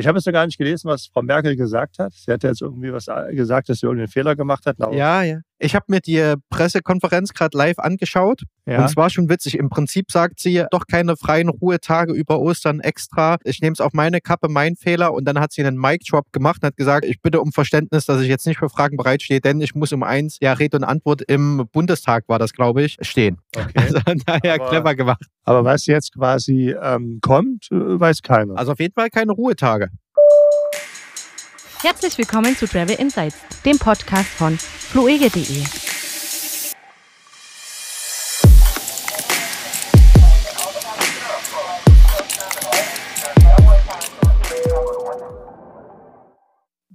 Ich habe jetzt noch gar nicht gelesen, was Frau Merkel gesagt hat. Sie hat jetzt irgendwie was gesagt, dass sie irgendeinen Fehler gemacht hat. Ja, ja. Ich habe mir die Pressekonferenz gerade live angeschaut ja. und es war schon witzig. Im Prinzip sagt sie doch keine freien Ruhetage über Ostern extra. Ich nehme es auf meine Kappe, mein Fehler. Und dann hat sie einen Mic-Drop gemacht und hat gesagt, ich bitte um Verständnis, dass ich jetzt nicht für Fragen bereitstehe, denn ich muss um eins, ja, Rede und Antwort im Bundestag war das, glaube ich, stehen. Okay. Also daher aber, clever gemacht. Aber was jetzt quasi ähm, kommt, äh, weiß keiner. Also auf jeden Fall keine Ruhetage. Herzlich willkommen zu Travel Insights, dem Podcast von fluege.de.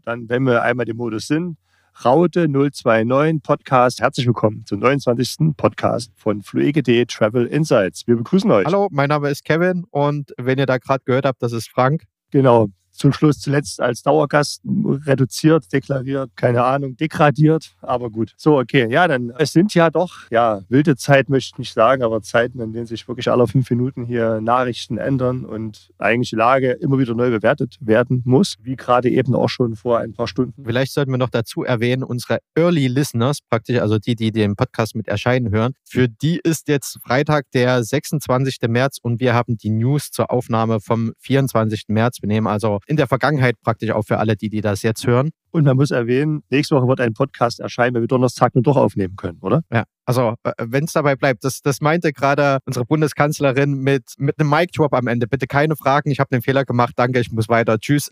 Dann, wenn wir einmal im Modus sind, Raute 029 Podcast. Herzlich willkommen zum 29. Podcast von Fluege.de Travel Insights. Wir begrüßen euch. Hallo, mein Name ist Kevin und wenn ihr da gerade gehört habt, das ist Frank. Genau, zum Schluss zuletzt als Dauergast reduziert, deklariert, keine Ahnung, degradiert, aber gut. So, okay, ja, dann, es sind ja doch, ja, wilde Zeit möchte ich nicht sagen, aber Zeiten, in denen sich wirklich alle fünf Minuten hier Nachrichten ändern und eigentlich die Lage immer wieder neu bewertet werden muss, wie gerade eben auch schon vor ein paar Stunden. Vielleicht sollten wir noch dazu erwähnen, unsere Early Listeners, praktisch, also die, die den Podcast mit erscheinen hören, für die ist jetzt Freitag der 26. März und wir haben die News zur Aufnahme vom 24. März. Wir nehmen also in der Vergangenheit praktisch auch für alle, die, die das jetzt hören. Und man muss erwähnen, nächste Woche wird ein Podcast erscheinen, wenn wir Donnerstag nur doch aufnehmen können, oder? Ja. Also, äh, wenn es dabei bleibt, das, das meinte gerade unsere Bundeskanzlerin mit, mit einem Mic-Drop am Ende. Bitte keine Fragen, ich habe den Fehler gemacht, danke, ich muss weiter. Tschüss.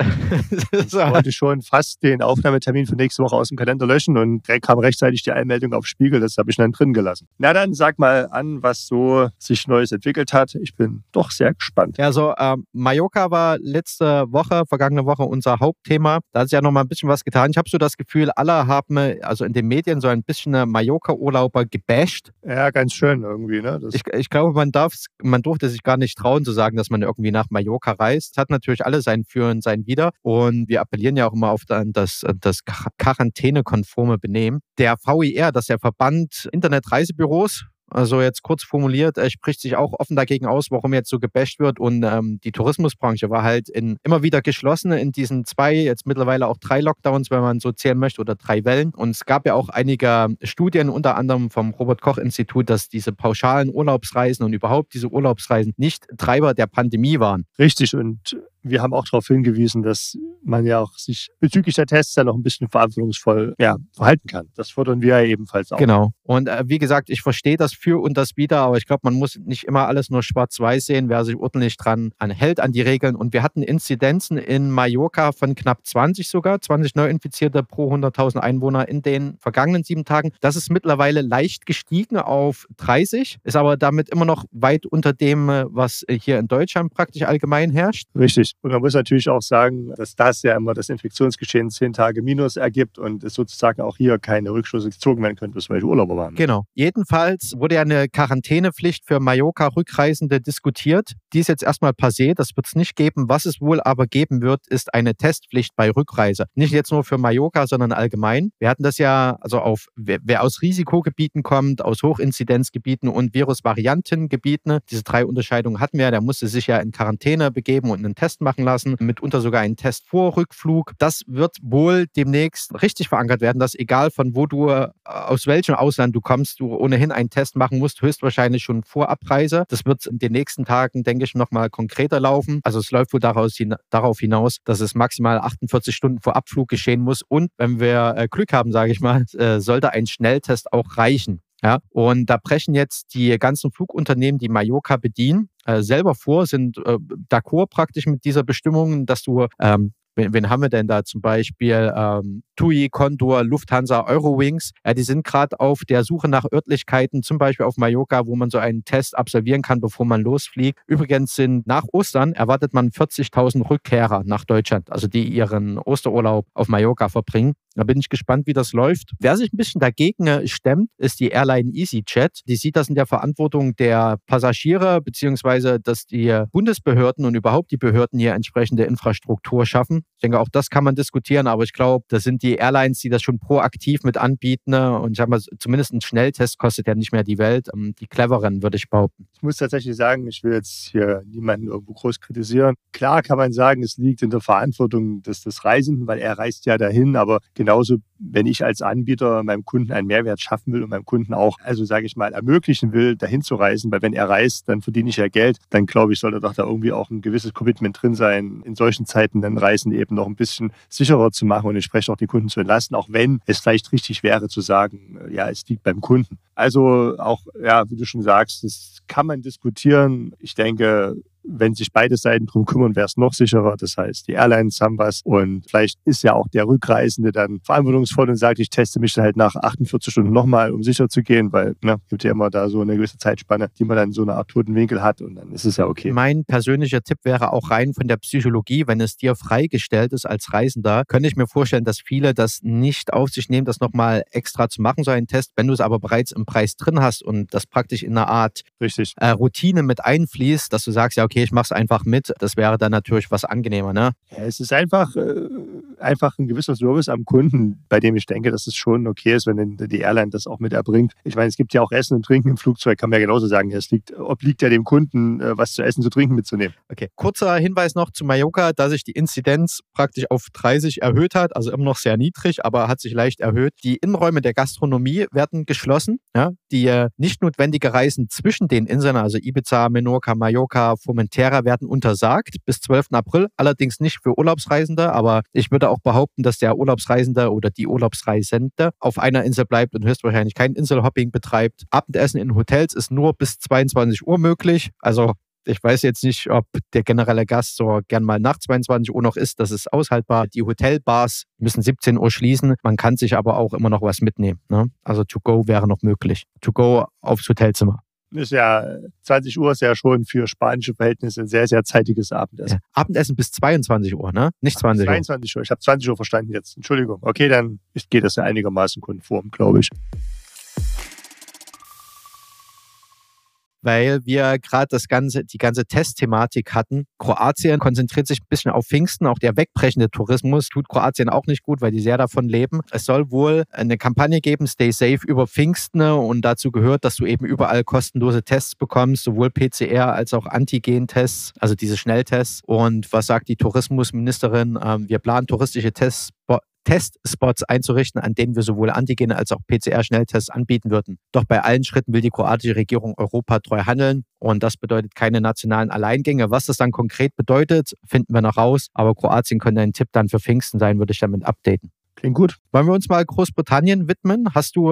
Ich wollte schon fast den Aufnahmetermin für nächste Woche aus dem Kalender löschen und kam rechtzeitig die Einmeldung auf Spiegel, das habe ich dann drin gelassen. Na dann, sag mal an, was so sich Neues entwickelt hat. Ich bin doch sehr gespannt. Ja, so ähm, Mallorca war letzte Woche, vergangene Woche unser Hauptthema. Da hat sich ja noch mal ein bisschen was getan. Ich habe so das Gefühl, alle haben, also in den Medien so ein bisschen Mallorca-Urlauber gebasht. Ja, ganz schön irgendwie. Ne? Ich, ich, glaube, man, darf, man durfte sich gar nicht trauen zu sagen, dass man irgendwie nach Mallorca reist. Hat natürlich alle sein Für und sein Wider. Und wir appellieren ja auch immer auf das, das Quarantänekonforme Benehmen. Der VIR, das ist der Verband Internetreisebüros, also jetzt kurz formuliert, er spricht sich auch offen dagegen aus, warum jetzt so gebasht wird. Und ähm, die Tourismusbranche war halt in, immer wieder geschlossen in diesen zwei, jetzt mittlerweile auch drei Lockdowns, wenn man so zählen möchte, oder drei Wellen. Und es gab ja auch einige Studien, unter anderem vom Robert-Koch-Institut, dass diese pauschalen Urlaubsreisen und überhaupt diese Urlaubsreisen nicht Treiber der Pandemie waren. Richtig. Und wir haben auch darauf hingewiesen, dass man ja auch sich bezüglich der Tests ja noch ein bisschen verantwortungsvoll ja, verhalten kann. Das fordern wir ja ebenfalls auch. Genau. Und äh, wie gesagt, ich verstehe das für und das wieder, aber ich glaube, man muss nicht immer alles nur schwarz-weiß sehen, wer sich ordentlich dran hält an die Regeln. Und wir hatten Inzidenzen in Mallorca von knapp 20 sogar, 20 Neuinfizierte pro 100.000 Einwohner in den vergangenen sieben Tagen. Das ist mittlerweile leicht gestiegen auf 30, ist aber damit immer noch weit unter dem, äh, was hier in Deutschland praktisch allgemein herrscht. Richtig. Und man muss natürlich auch sagen, dass das ja immer das Infektionsgeschehen zehn Tage minus ergibt und es sozusagen auch hier keine Rückschlüsse gezogen werden können, bis welche Urlauber waren. Genau. Jedenfalls wurde ja eine Quarantänepflicht für Mallorca-Rückreisende diskutiert. Die ist jetzt erstmal passé. Das wird es nicht geben. Was es wohl aber geben wird, ist eine Testpflicht bei Rückreise. Nicht jetzt nur für Mallorca, sondern allgemein. Wir hatten das ja, also auf, wer, wer aus Risikogebieten kommt, aus Hochinzidenzgebieten und Virusvariantengebieten, diese drei Unterscheidungen hatten wir, der musste sich ja in Quarantäne begeben und einen Test machen lassen, mitunter sogar einen Test vor Rückflug. Das wird wohl demnächst richtig verankert werden, dass egal von wo du, äh, aus welchem Ausland du kommst, du ohnehin einen Test machen musst, höchstwahrscheinlich schon vor Abreise. Das wird in den nächsten Tagen, denke ich, nochmal konkreter laufen. Also es läuft wohl daraus, darauf hinaus, dass es maximal 48 Stunden vor Abflug geschehen muss. Und wenn wir äh, Glück haben, sage ich mal, äh, sollte ein Schnelltest auch reichen. Ja, und da brechen jetzt die ganzen Flugunternehmen, die Mallorca bedienen, äh, selber vor, sind äh, d'accord praktisch mit dieser Bestimmung, dass du ähm, Wen, wen, haben wir denn da zum Beispiel? Ähm, TUI, Condor, Lufthansa, Eurowings. Ja, die sind gerade auf der Suche nach Örtlichkeiten, zum Beispiel auf Mallorca, wo man so einen Test absolvieren kann, bevor man losfliegt. Übrigens sind nach Ostern erwartet man 40.000 Rückkehrer nach Deutschland, also die ihren Osterurlaub auf Mallorca verbringen. Da bin ich gespannt, wie das läuft. Wer sich ein bisschen dagegen äh, stemmt, ist die Airline EasyJet. Die sieht das in der Verantwortung der Passagiere, beziehungsweise dass die Bundesbehörden und überhaupt die Behörden hier entsprechende Infrastruktur schaffen. Ich denke, auch das kann man diskutieren, aber ich glaube, das sind die Airlines, die das schon proaktiv mit anbieten. Ne? Und ich sage mal, zumindest ein Schnelltest kostet ja nicht mehr die Welt. Ähm, die cleveren, würde ich behaupten. Ich muss tatsächlich sagen, ich will jetzt hier niemanden irgendwo groß kritisieren. Klar kann man sagen, es liegt in der Verantwortung des, des Reisenden, weil er reist ja dahin, aber genauso, wenn ich als Anbieter meinem Kunden einen Mehrwert schaffen will und meinem Kunden auch, also sage ich mal, ermöglichen will, dahin zu reisen, weil wenn er reist, dann verdiene ich ja Geld, dann glaube ich, sollte doch da irgendwie auch ein gewisses Commitment drin sein, in solchen Zeiten dann Reisen eben noch ein bisschen sicherer zu machen und entsprechend auch die Kunden zu entlasten, auch wenn es vielleicht richtig wäre zu sagen, äh, ja, es liegt beim Kunden. Also auch, ja, wie du schon sagst, das kann man diskutieren. Ich denke, wenn sich beide Seiten drum kümmern, wäre es noch sicherer. Das heißt, die Airlines haben was und vielleicht ist ja auch der Rückreisende dann verantwortungsvoll und sagt, ich teste mich dann halt nach 48 Stunden nochmal, um sicher zu gehen, weil ne, gibt ja immer da so eine gewisse Zeitspanne, die man dann so eine Art toten Winkel hat und dann ist es ja okay. Mein persönlicher Tipp wäre auch rein von der Psychologie, wenn es dir freigestellt ist als Reisender, könnte ich mir vorstellen, dass viele das nicht auf sich nehmen, das nochmal extra zu machen, so einen Test. Wenn du es aber bereits im Preis drin hast und das praktisch in einer Art Richtig. Äh, Routine mit einfließt, dass du sagst, ja, okay, ich mache es einfach mit. Das wäre dann natürlich was angenehmer, ne? Ja, es ist einfach, äh, einfach ein gewisser Service am Kunden, bei dem ich denke, dass es schon okay ist, wenn die Airline das auch mit erbringt. Ich meine, es gibt ja auch Essen und Trinken im Flugzeug, kann man ja genauso sagen. Es liegt, obliegt ja dem Kunden, äh, was zu essen, zu trinken mitzunehmen. Okay. Kurzer Hinweis noch zu Mallorca, dass sich die Inzidenz praktisch auf 30 erhöht hat, also immer noch sehr niedrig, aber hat sich leicht erhöht. Die Innenräume der Gastronomie werden geschlossen. Ja? Die äh, nicht notwendige Reisen zwischen den Inseln, also Ibiza, Menorca, Mallorca, Formentera, werden untersagt bis 12. April. Allerdings nicht für Urlaubsreisende, aber ich würde auch behaupten, dass der Urlaubsreisende oder die Urlaubsreisende auf einer Insel bleibt und höchstwahrscheinlich kein Inselhopping betreibt. Abendessen in Hotels ist nur bis 22 Uhr möglich. Also ich weiß jetzt nicht, ob der generelle Gast so gern mal nach 22 Uhr noch ist. Das ist aushaltbar. Die Hotelbars müssen 17 Uhr schließen. Man kann sich aber auch immer noch was mitnehmen. Ne? Also to go wäre noch möglich. To go aufs Hotelzimmer ist ja 20 Uhr ist ja schon für spanische Verhältnisse ein sehr, sehr zeitiges Abendessen. Ja, Abendessen bis 22 Uhr, ne? Nicht 20 Uhr. 22 Uhr. Ich habe 20 Uhr verstanden jetzt. Entschuldigung. Okay, dann geht das ja einigermaßen konform, glaube ich. Weil wir gerade das ganze, die ganze Testthematik hatten. Kroatien konzentriert sich ein bisschen auf Pfingsten. Auch der wegbrechende Tourismus tut Kroatien auch nicht gut, weil die sehr davon leben. Es soll wohl eine Kampagne geben, Stay Safe über Pfingsten. Und dazu gehört, dass du eben überall kostenlose Tests bekommst, sowohl PCR als auch Antigen-Tests, also diese Schnelltests. Und was sagt die Tourismusministerin? Ähm, wir planen touristische Tests Testspots einzurichten, an denen wir sowohl Antigen als auch PCR-Schnelltests anbieten würden. Doch bei allen Schritten will die kroatische Regierung europatreu handeln und das bedeutet keine nationalen Alleingänge. Was das dann konkret bedeutet, finden wir noch raus. Aber Kroatien könnte ein Tipp dann für Pfingsten sein, würde ich damit updaten. Klingt gut. Wollen wir uns mal Großbritannien widmen? Hast du,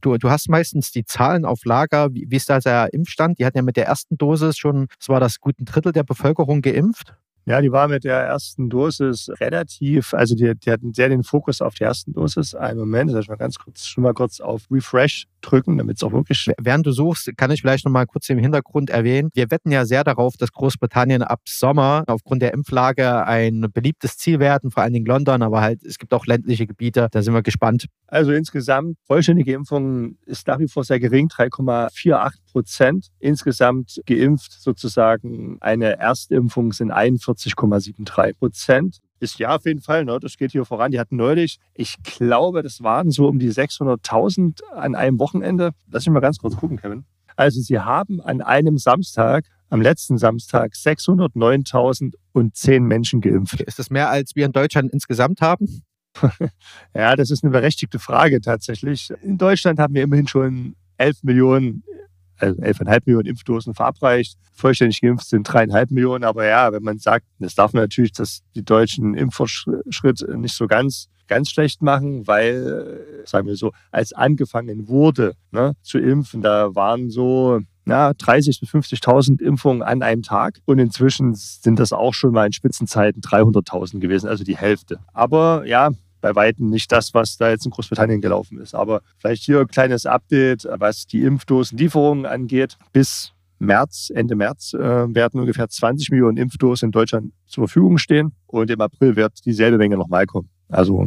du, du hast meistens die Zahlen auf Lager. Wie, wie ist da der Impfstand? Die hatten ja mit der ersten Dosis schon, es war das guten Drittel der Bevölkerung geimpft. Ja, die war mit der ersten Dosis relativ, also die, die hatten sehr den Fokus auf die ersten Dosis. Einen Moment, soll ich mal ganz kurz, schon mal kurz auf Refresh drücken, damit es auch wirklich. Während du suchst, kann ich vielleicht noch mal kurz im Hintergrund erwähnen. Wir wetten ja sehr darauf, dass Großbritannien ab Sommer aufgrund der Impflage ein beliebtes Ziel werden, vor allen Dingen London, aber halt es gibt auch ländliche Gebiete. Da sind wir gespannt. Also insgesamt vollständige Impfung ist nach wie vor sehr gering, 3,48 Prozent. Insgesamt geimpft sozusagen eine Erstimpfung sind 41,73 Prozent ist ja auf jeden Fall, ne, das geht hier voran. Die hatten neulich, ich glaube, das waren so um die 600.000 an einem Wochenende. Lass mich mal ganz kurz gucken, Kevin. Also sie haben an einem Samstag, am letzten Samstag, 609.00010 Menschen geimpft. Ist das mehr, als wir in Deutschland insgesamt haben? ja, das ist eine berechtigte Frage tatsächlich. In Deutschland haben wir immerhin schon 11 Millionen also 11,5 Millionen Impfdosen verabreicht. Vollständig geimpft sind dreieinhalb Millionen. Aber ja, wenn man sagt, das darf man natürlich, dass die deutschen Impffortschritt nicht so ganz ganz schlecht machen, weil, sagen wir so, als angefangen wurde ne, zu impfen, da waren so ja, 30.000 bis 50.000 Impfungen an einem Tag. Und inzwischen sind das auch schon mal in Spitzenzeiten 300.000 gewesen, also die Hälfte. Aber ja, bei Weitem nicht das, was da jetzt in Großbritannien gelaufen ist. Aber vielleicht hier ein kleines Update, was die Impfdosenlieferungen angeht. Bis März, Ende März, äh, werden ungefähr 20 Millionen Impfdosen in Deutschland zur Verfügung stehen. Und im April wird dieselbe Menge nochmal kommen. Also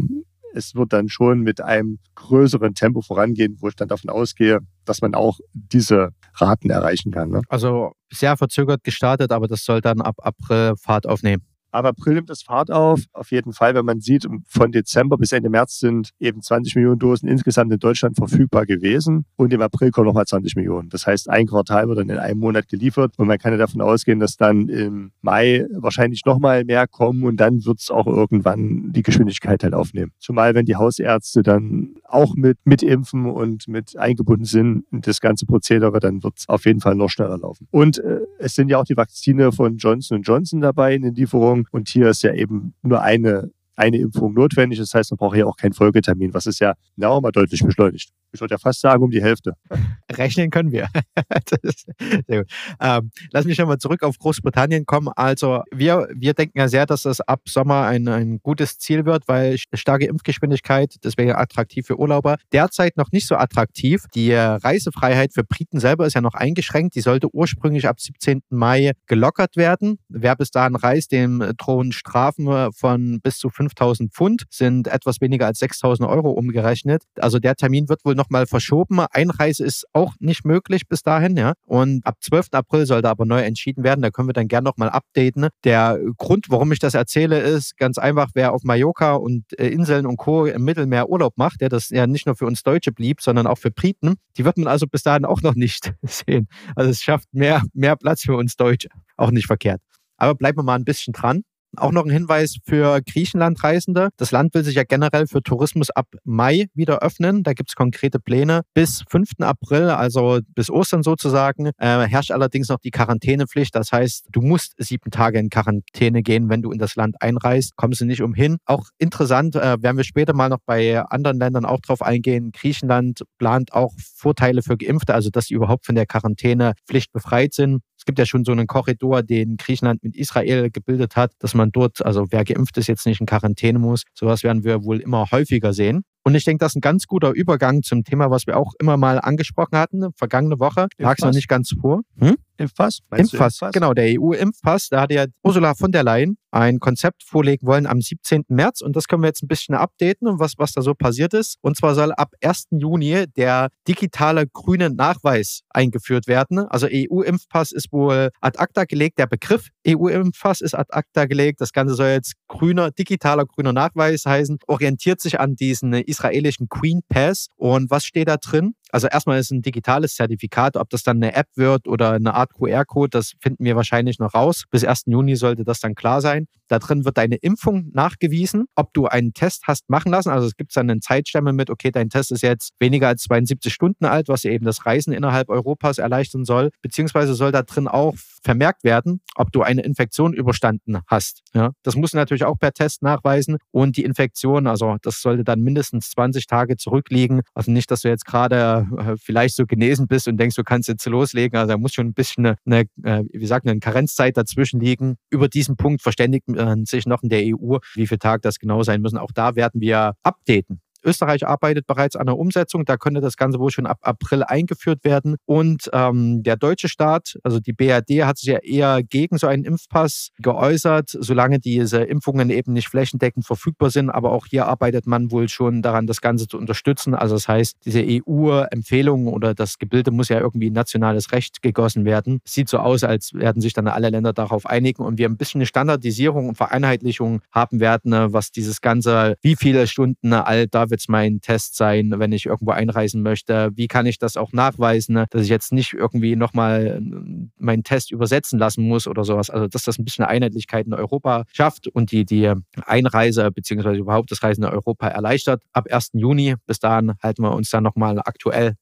es wird dann schon mit einem größeren Tempo vorangehen, wo ich dann davon ausgehe, dass man auch diese Raten erreichen kann. Ne? Also sehr verzögert gestartet, aber das soll dann ab April Fahrt aufnehmen. Ab April nimmt es Fahrt auf. Auf jeden Fall, wenn man sieht, von Dezember bis Ende März sind eben 20 Millionen Dosen insgesamt in Deutschland verfügbar gewesen. Und im April kommen nochmal 20 Millionen. Das heißt, ein Quartal wird dann in einem Monat geliefert. Und man kann ja davon ausgehen, dass dann im Mai wahrscheinlich nochmal mehr kommen. Und dann wird es auch irgendwann die Geschwindigkeit halt aufnehmen. Zumal, wenn die Hausärzte dann auch mit, mit impfen und mit eingebunden sind in das ganze Prozedere, dann wird es auf jeden Fall noch schneller laufen. Und äh, es sind ja auch die Vakzine von Johnson Johnson dabei in den Lieferungen. Und hier ist ja eben nur eine, eine Impfung notwendig. Das heißt, man braucht hier auch keinen Folgetermin, was es ja auch mal deutlich beschleunigt ich würde ja fast sagen, um die Hälfte. Rechnen können wir. sehr gut. Ähm, lass mich nochmal zurück auf Großbritannien kommen. Also wir, wir denken ja sehr, dass das ab Sommer ein, ein gutes Ziel wird, weil starke Impfgeschwindigkeit, deswegen attraktiv für Urlauber. Derzeit noch nicht so attraktiv. Die Reisefreiheit für Briten selber ist ja noch eingeschränkt. Die sollte ursprünglich ab 17. Mai gelockert werden. Wer bis dahin reist, dem drohen Strafen von bis zu 5000 Pfund, sind etwas weniger als 6000 Euro umgerechnet. Also der Termin wird wohl nochmal verschoben. Einreise ist auch nicht möglich bis dahin, ja. Und ab 12. April soll da aber neu entschieden werden. Da können wir dann gerne nochmal updaten. Der Grund, warum ich das erzähle, ist ganz einfach, wer auf Mallorca und äh, Inseln und Co. im Mittelmeer Urlaub macht, der das ja nicht nur für uns Deutsche blieb, sondern auch für Briten, die wird man also bis dahin auch noch nicht sehen. Also es schafft mehr, mehr Platz für uns Deutsche. Auch nicht verkehrt. Aber bleiben wir mal ein bisschen dran. Auch noch ein Hinweis für Griechenlandreisende. Das Land will sich ja generell für Tourismus ab Mai wieder öffnen. Da gibt es konkrete Pläne. Bis 5. April, also bis Ostern sozusagen, äh, herrscht allerdings noch die Quarantänepflicht. Das heißt, du musst sieben Tage in Quarantäne gehen, wenn du in das Land einreist. Kommst du nicht umhin. Auch interessant, äh, werden wir später mal noch bei anderen Ländern auch drauf eingehen. Griechenland plant auch Vorteile für Geimpfte, also dass sie überhaupt von der Quarantänepflicht befreit sind gibt ja schon so einen Korridor, den Griechenland mit Israel gebildet hat, dass man dort, also wer geimpft ist, jetzt nicht in Quarantäne muss. Sowas werden wir wohl immer häufiger sehen. Und ich denke, das ist ein ganz guter Übergang zum Thema, was wir auch immer mal angesprochen hatten, vergangene Woche. Lag es noch nicht ganz vor. Hm? Impfpass? Impfpass, Impfpass, genau, der EU-Impfpass. Da hat ja Ursula von der Leyen ein Konzept vorlegen wollen am 17. März und das können wir jetzt ein bisschen updaten was, was da so passiert ist. Und zwar soll ab 1. Juni der digitale grüne Nachweis eingeführt werden. Also EU-Impfpass ist wohl ad acta gelegt. Der Begriff EU-Impfpass ist ad acta gelegt. Das Ganze soll jetzt grüner, digitaler grüner Nachweis heißen, orientiert sich an diesen israelischen Queen Pass. Und was steht da drin? Also erstmal ist ein digitales Zertifikat, ob das dann eine App wird oder eine Art QR-Code, das finden wir wahrscheinlich noch raus. Bis 1. Juni sollte das dann klar sein. Da drin wird deine Impfung nachgewiesen, ob du einen Test hast machen lassen. Also es gibt dann einen Zeitstempel mit, okay, dein Test ist jetzt weniger als 72 Stunden alt, was eben das Reisen innerhalb Europas erleichtern soll. Beziehungsweise soll da drin auch vermerkt werden, ob du eine Infektion überstanden hast. Ja, das musst du natürlich auch per Test nachweisen. Und die Infektion, also das sollte dann mindestens 20 Tage zurückliegen. Also nicht, dass du jetzt gerade äh, vielleicht so genesen bist und denkst, du kannst jetzt loslegen. Also da muss schon ein bisschen eine, eine äh, wie sagt eine Karenzzeit dazwischen liegen. Über diesen Punkt verständigt man sich noch in der EU, wie viele Tage das genau sein müssen. Auch da werden wir updaten. Österreich arbeitet bereits an der Umsetzung. Da könnte das Ganze wohl schon ab April eingeführt werden. Und ähm, der deutsche Staat, also die BRD, hat sich ja eher gegen so einen Impfpass geäußert, solange diese Impfungen eben nicht flächendeckend verfügbar sind. Aber auch hier arbeitet man wohl schon daran, das Ganze zu unterstützen. Also das heißt, diese EU-Empfehlungen oder das Gebilde muss ja irgendwie in nationales Recht gegossen werden. Sieht so aus, als werden sich dann alle Länder darauf einigen und wir ein bisschen eine Standardisierung und Vereinheitlichung haben werden, was dieses Ganze, wie viele Stunden alt da wird es mein Test sein, wenn ich irgendwo einreisen möchte? Wie kann ich das auch nachweisen, dass ich jetzt nicht irgendwie nochmal äh, meinen Test übersetzen lassen muss oder sowas? Also, dass das ein bisschen Einheitlichkeit in Europa schafft und die, die Einreise beziehungsweise überhaupt das Reisen in Europa erleichtert. Ab 1. Juni, bis dahin halten wir uns dann nochmal aktuell.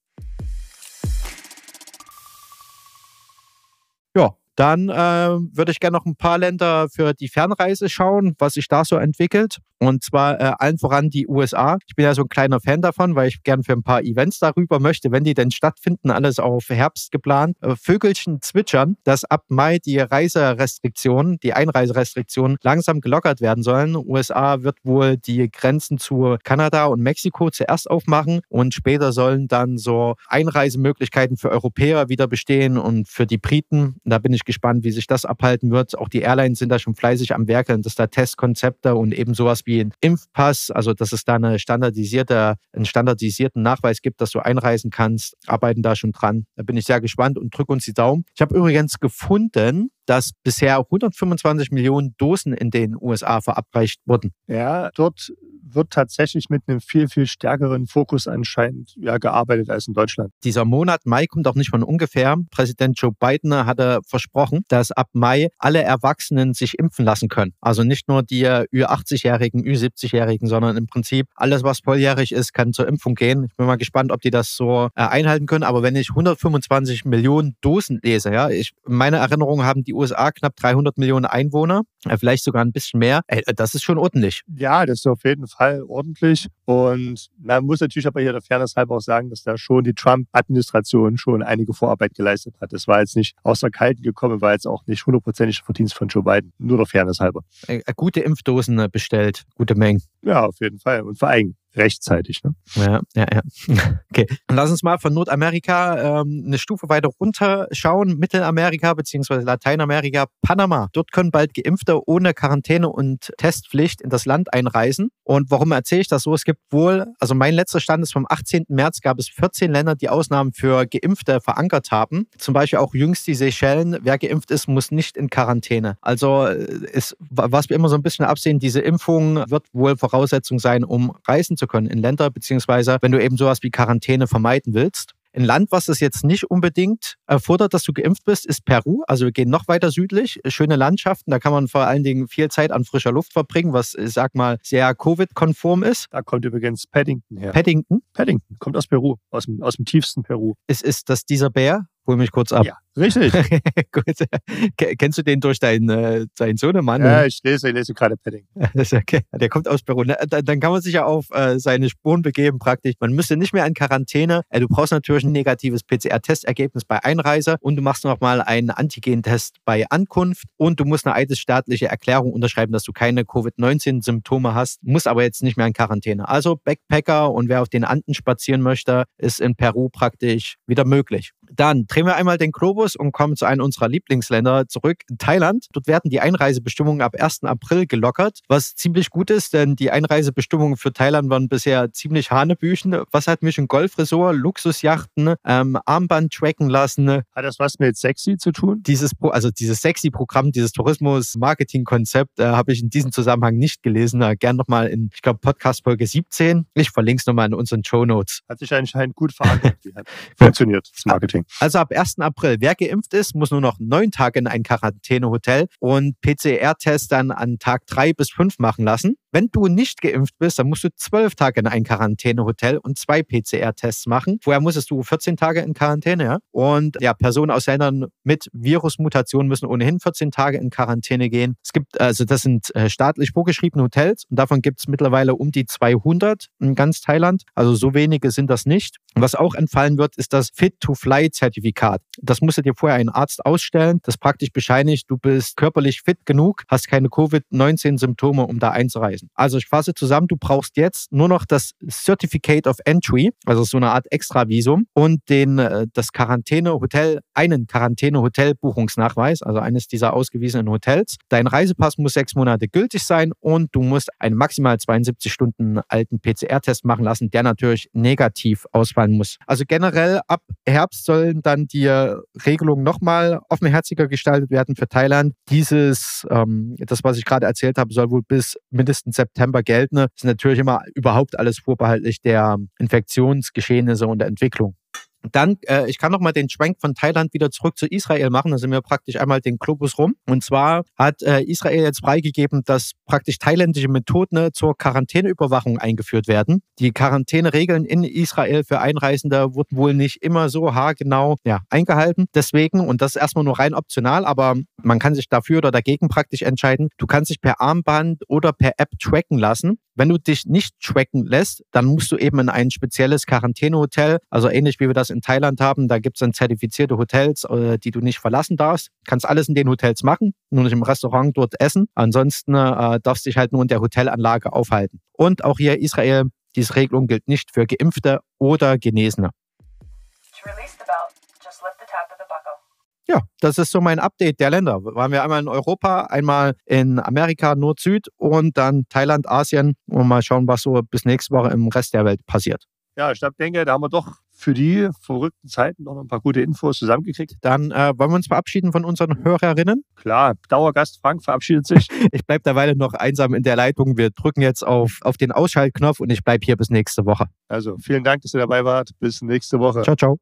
Ja, dann äh, würde ich gerne noch ein paar Länder für die Fernreise schauen, was sich da so entwickelt. Und zwar äh, allen voran die USA. Ich bin ja so ein kleiner Fan davon, weil ich gern für ein paar Events darüber möchte, wenn die denn stattfinden, alles auf Herbst geplant. Äh, Vögelchen zwitschern, dass ab Mai die Reiserestriktionen, die Einreiserestriktionen langsam gelockert werden sollen. USA wird wohl die Grenzen zu Kanada und Mexiko zuerst aufmachen und später sollen dann so Einreisemöglichkeiten für Europäer wieder bestehen und für die Briten. Da bin ich ich gespannt, wie sich das abhalten wird. Auch die Airlines sind da schon fleißig am Werkeln, dass da Testkonzepte und eben sowas wie ein Impfpass, also dass es da eine standardisierte, einen standardisierten Nachweis gibt, dass du einreisen kannst, arbeiten da schon dran. Da bin ich sehr gespannt und drücke uns die Daumen. Ich habe übrigens gefunden, dass bisher 125 Millionen Dosen in den USA verabreicht wurden. Ja, dort wird tatsächlich mit einem viel, viel stärkeren Fokus anscheinend ja, gearbeitet als in Deutschland. Dieser Monat Mai kommt auch nicht von ungefähr. Präsident Joe Biden hatte versprochen, dass ab Mai alle Erwachsenen sich impfen lassen können. Also nicht nur die Ü80-Jährigen, Ü70-Jährigen, sondern im Prinzip alles, was volljährig ist, kann zur Impfung gehen. Ich bin mal gespannt, ob die das so äh, einhalten können. Aber wenn ich 125 Millionen Dosen lese, ja, ich, meine Erinnerung haben die USA knapp 300 Millionen Einwohner, äh, vielleicht sogar ein bisschen mehr. Ey, das ist schon ordentlich. Ja, das ist auf jeden Fall ordentlich. Und man muss natürlich aber hier der Fairness halber auch sagen, dass da schon die Trump-Administration schon einige Vorarbeit geleistet hat. Das war jetzt nicht aus der Kalten gekommen, war jetzt auch nicht hundertprozentig Verdienst von Joe Biden. Nur der Fairness halber. Äh, gute Impfdosen äh, bestellt, gute Mengen. Ja, auf jeden Fall. Und vor allem rechtzeitig. Ne? Ja, ja, ja. Okay. Lass uns mal von Nordamerika ähm, eine Stufe weiter runter schauen. Mittelamerika bzw. Lateinamerika, Panama. Dort können bald Geimpfte ohne Quarantäne und Testpflicht in das Land einreisen. Und warum erzähle ich das so? Es gibt wohl, also mein letzter Stand ist vom 18. März, gab es 14 Länder, die Ausnahmen für Geimpfte verankert haben. Zum Beispiel auch jüngst die Seychellen. Wer geimpft ist, muss nicht in Quarantäne. Also ist, was wir immer so ein bisschen absehen, diese Impfung wird wohl Voraussetzung sein, um reisen zu können in Länder, beziehungsweise wenn du eben sowas wie Quarantäne vermeiden willst. Ein Land, was das jetzt nicht unbedingt erfordert, dass du geimpft bist, ist Peru. Also wir gehen noch weiter südlich. Schöne Landschaften. Da kann man vor allen Dingen viel Zeit an frischer Luft verbringen, was, ich sag mal, sehr Covid-konform ist. Da kommt übrigens Paddington her. Paddington? Paddington kommt aus Peru, aus dem, aus dem tiefsten Peru. Ist, ist das dieser Bär? Hol mich kurz ab. Ja, richtig. Gut. Kennst du den durch deinen, äh, deinen Sohnemann? Ja, ich lese, ich lese gerade Padding. okay. Der kommt aus Peru. Dann kann man sich ja auf äh, seine Spuren begeben praktisch. Man müsste nicht mehr in Quarantäne. Äh, du brauchst natürlich ein negatives PCR-Testergebnis bei Einreise und du machst noch mal einen Antigen-Test bei Ankunft und du musst eine eidesstaatliche Erklärung unterschreiben, dass du keine Covid-19-Symptome hast, musst aber jetzt nicht mehr in Quarantäne. Also Backpacker und wer auf den Anden spazieren möchte, ist in Peru praktisch wieder möglich. Dann drehen wir einmal den Globus und kommen zu einem unserer Lieblingsländer zurück, Thailand. Dort werden die Einreisebestimmungen ab 1. April gelockert, was ziemlich gut ist, denn die Einreisebestimmungen für Thailand waren bisher ziemlich Hanebüchen. Was hat mich ein Golfresort, Luxusjachten, ähm, Armband tracken lassen? Hat das was mit sexy zu tun? Dieses, also dieses sexy Programm, dieses Tourismus-Marketing-Konzept äh, habe ich in diesem Zusammenhang nicht gelesen. Äh, gern nochmal in, ich glaube, Podcast Folge 17. Ich verlinke es nochmal in unseren Show Notes. Hat sich anscheinend gut verankert. Funktioniert das Marketing. Also ab 1. April, wer geimpft ist, muss nur noch neun Tage in ein Quarantänehotel und PCR-Test dann an Tag drei bis fünf machen lassen. Wenn du nicht geimpft bist, dann musst du zwölf Tage in ein Quarantänehotel und zwei PCR-Tests machen. Vorher musstest du 14 Tage in Quarantäne, ja. Und ja, Personen aus Ländern mit Virusmutationen müssen ohnehin 14 Tage in Quarantäne gehen. Es gibt, also das sind äh, staatlich vorgeschriebene Hotels und davon gibt es mittlerweile um die 200 in ganz Thailand. Also so wenige sind das nicht. Was auch entfallen wird, ist das Fit-to-Fly-Zertifikat. Das musst du dir vorher ein Arzt ausstellen, das praktisch bescheinigt, du bist körperlich fit genug, hast keine Covid-19-Symptome, um da einzureisen. Also ich fasse zusammen, du brauchst jetzt nur noch das Certificate of Entry, also so eine Art Extravisum und den, äh, das Quarantäne-Hotel, einen Quarantäne-Hotel-Buchungsnachweis, also eines dieser ausgewiesenen Hotels. Dein Reisepass muss sechs Monate gültig sein und du musst einen maximal 72 Stunden alten PCR-Test machen lassen, der natürlich negativ ausfallen muss. Also generell ab Herbst sollen dann die Regelungen nochmal offenherziger gestaltet werden für Thailand. Dieses, ähm, das, was ich gerade erzählt habe, soll wohl bis mindestens September gelten. Das ist natürlich immer überhaupt alles vorbehaltlich der Infektionsgeschehnisse und der Entwicklung. Dann, äh, ich kann noch mal den Schwenk von Thailand wieder zurück zu Israel machen. Da sind wir praktisch einmal den Globus rum. Und zwar hat äh, Israel jetzt freigegeben, dass praktisch thailändische Methoden ne, zur Quarantäneüberwachung eingeführt werden. Die Quarantäneregeln in Israel für Einreisende wurden wohl nicht immer so haargenau ja, eingehalten. Deswegen, und das ist erstmal nur rein optional, aber man kann sich dafür oder dagegen praktisch entscheiden. Du kannst dich per Armband oder per App tracken lassen. Wenn du dich nicht tracken lässt, dann musst du eben in ein spezielles Quarantänehotel, also ähnlich wie wir das in Thailand haben. Da gibt es dann zertifizierte Hotels, äh, die du nicht verlassen darfst. Kannst alles in den Hotels machen, nur nicht im Restaurant dort essen. Ansonsten äh, darfst dich halt nur in der Hotelanlage aufhalten. Und auch hier Israel, diese Regelung gilt nicht für Geimpfte oder Genesene. Ja, das ist so mein Update der Länder. Waren wir einmal in Europa, einmal in Amerika, Nord-Süd und dann Thailand, Asien und mal schauen, was so bis nächste Woche im Rest der Welt passiert. Ja, ich glaube, denke, da haben wir doch für die verrückten Zeiten noch ein paar gute Infos zusammengekriegt. Dann äh, wollen wir uns verabschieden von unseren Hörerinnen. Klar, Dauergast Frank verabschiedet sich. Ich bleibe derweil noch einsam in der Leitung. Wir drücken jetzt auf, auf den Ausschaltknopf und ich bleibe hier bis nächste Woche. Also vielen Dank, dass ihr dabei wart. Bis nächste Woche. Ciao, ciao.